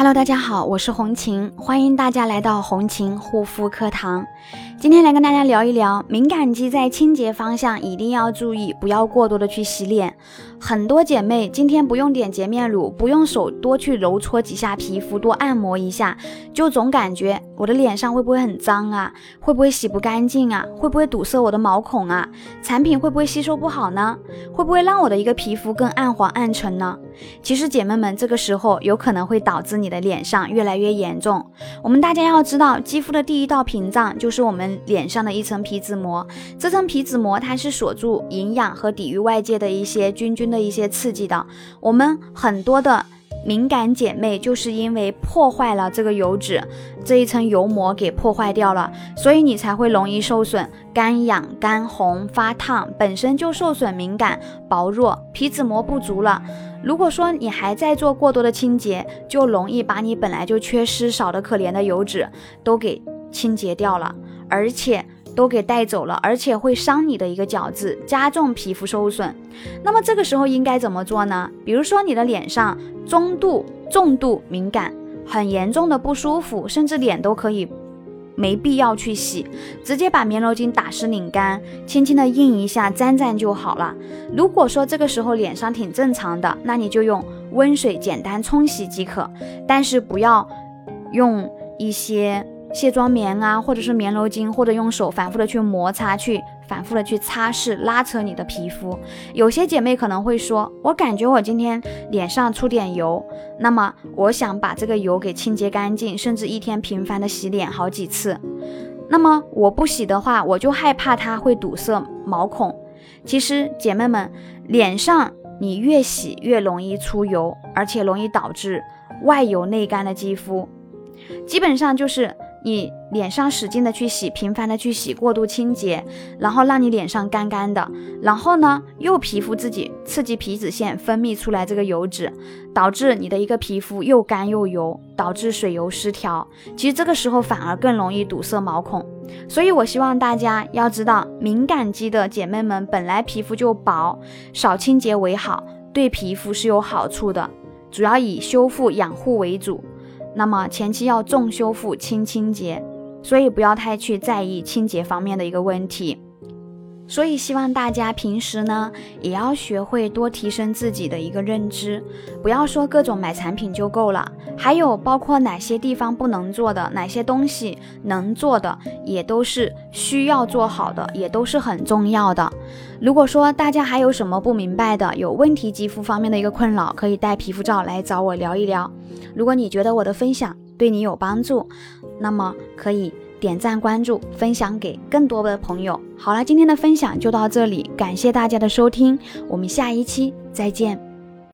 Hello，大家好，我是红琴，欢迎大家来到红琴护肤课堂。今天来跟大家聊一聊敏感肌在清洁方向一定要注意，不要过多的去洗脸。很多姐妹今天不用点洁面乳，不用手多去揉搓几下皮肤，多按摩一下，就总感觉我的脸上会不会很脏啊？会不会洗不干净啊？会不会堵塞我的毛孔啊？产品会不会吸收不好呢？会不会让我的一个皮肤更暗黄暗沉呢？其实姐妹们，这个时候有可能会导致你的脸上越来越严重。我们大家要知道，肌肤的第一道屏障就是我们。脸上的一层皮脂膜，这层皮脂膜它是锁住营养和抵御外界的一些菌菌的一些刺激的。我们很多的敏感姐妹就是因为破坏了这个油脂这一层油膜给破坏掉了，所以你才会容易受损、干痒、干红、发烫，本身就受损、敏感、薄弱，皮脂膜不足了。如果说你还在做过多的清洁，就容易把你本来就缺失少的可怜的油脂都给清洁掉了。而且都给带走了，而且会伤你的一个角质，加重皮肤受损。那么这个时候应该怎么做呢？比如说你的脸上中度、重度敏感，很严重的不舒服，甚至脸都可以没必要去洗，直接把棉柔巾打湿拧干，轻轻的印一下，沾沾就好了。如果说这个时候脸上挺正常的，那你就用温水简单冲洗即可，但是不要用一些。卸妆棉啊，或者是棉柔巾，或者用手反复的去摩擦，去反复的去擦拭、拉扯你的皮肤。有些姐妹可能会说，我感觉我今天脸上出点油，那么我想把这个油给清洁干净，甚至一天频繁的洗脸好几次。那么我不洗的话，我就害怕它会堵塞毛孔。其实姐妹们，脸上你越洗越容易出油，而且容易导致外油内干的肌肤，基本上就是。你脸上使劲的去洗，频繁的去洗，过度清洁，然后让你脸上干干的，然后呢，又皮肤自己刺激皮脂腺分泌出来这个油脂，导致你的一个皮肤又干又油，导致水油失调。其实这个时候反而更容易堵塞毛孔。所以我希望大家要知道，敏感肌的姐妹们本来皮肤就薄，少清洁为好，对皮肤是有好处的，主要以修复养护为主。那么前期要重修复轻清洁，所以不要太去在意清洁方面的一个问题。所以希望大家平时呢，也要学会多提升自己的一个认知，不要说各种买产品就够了。还有包括哪些地方不能做的，哪些东西能做的，也都是需要做好的，也都是很重要的。如果说大家还有什么不明白的，有问题肌肤方面的一个困扰，可以带皮肤照来找我聊一聊。如果你觉得我的分享对你有帮助，那么可以。点赞、关注、分享给更多的朋友。好了，今天的分享就到这里，感谢大家的收听，我们下一期再见。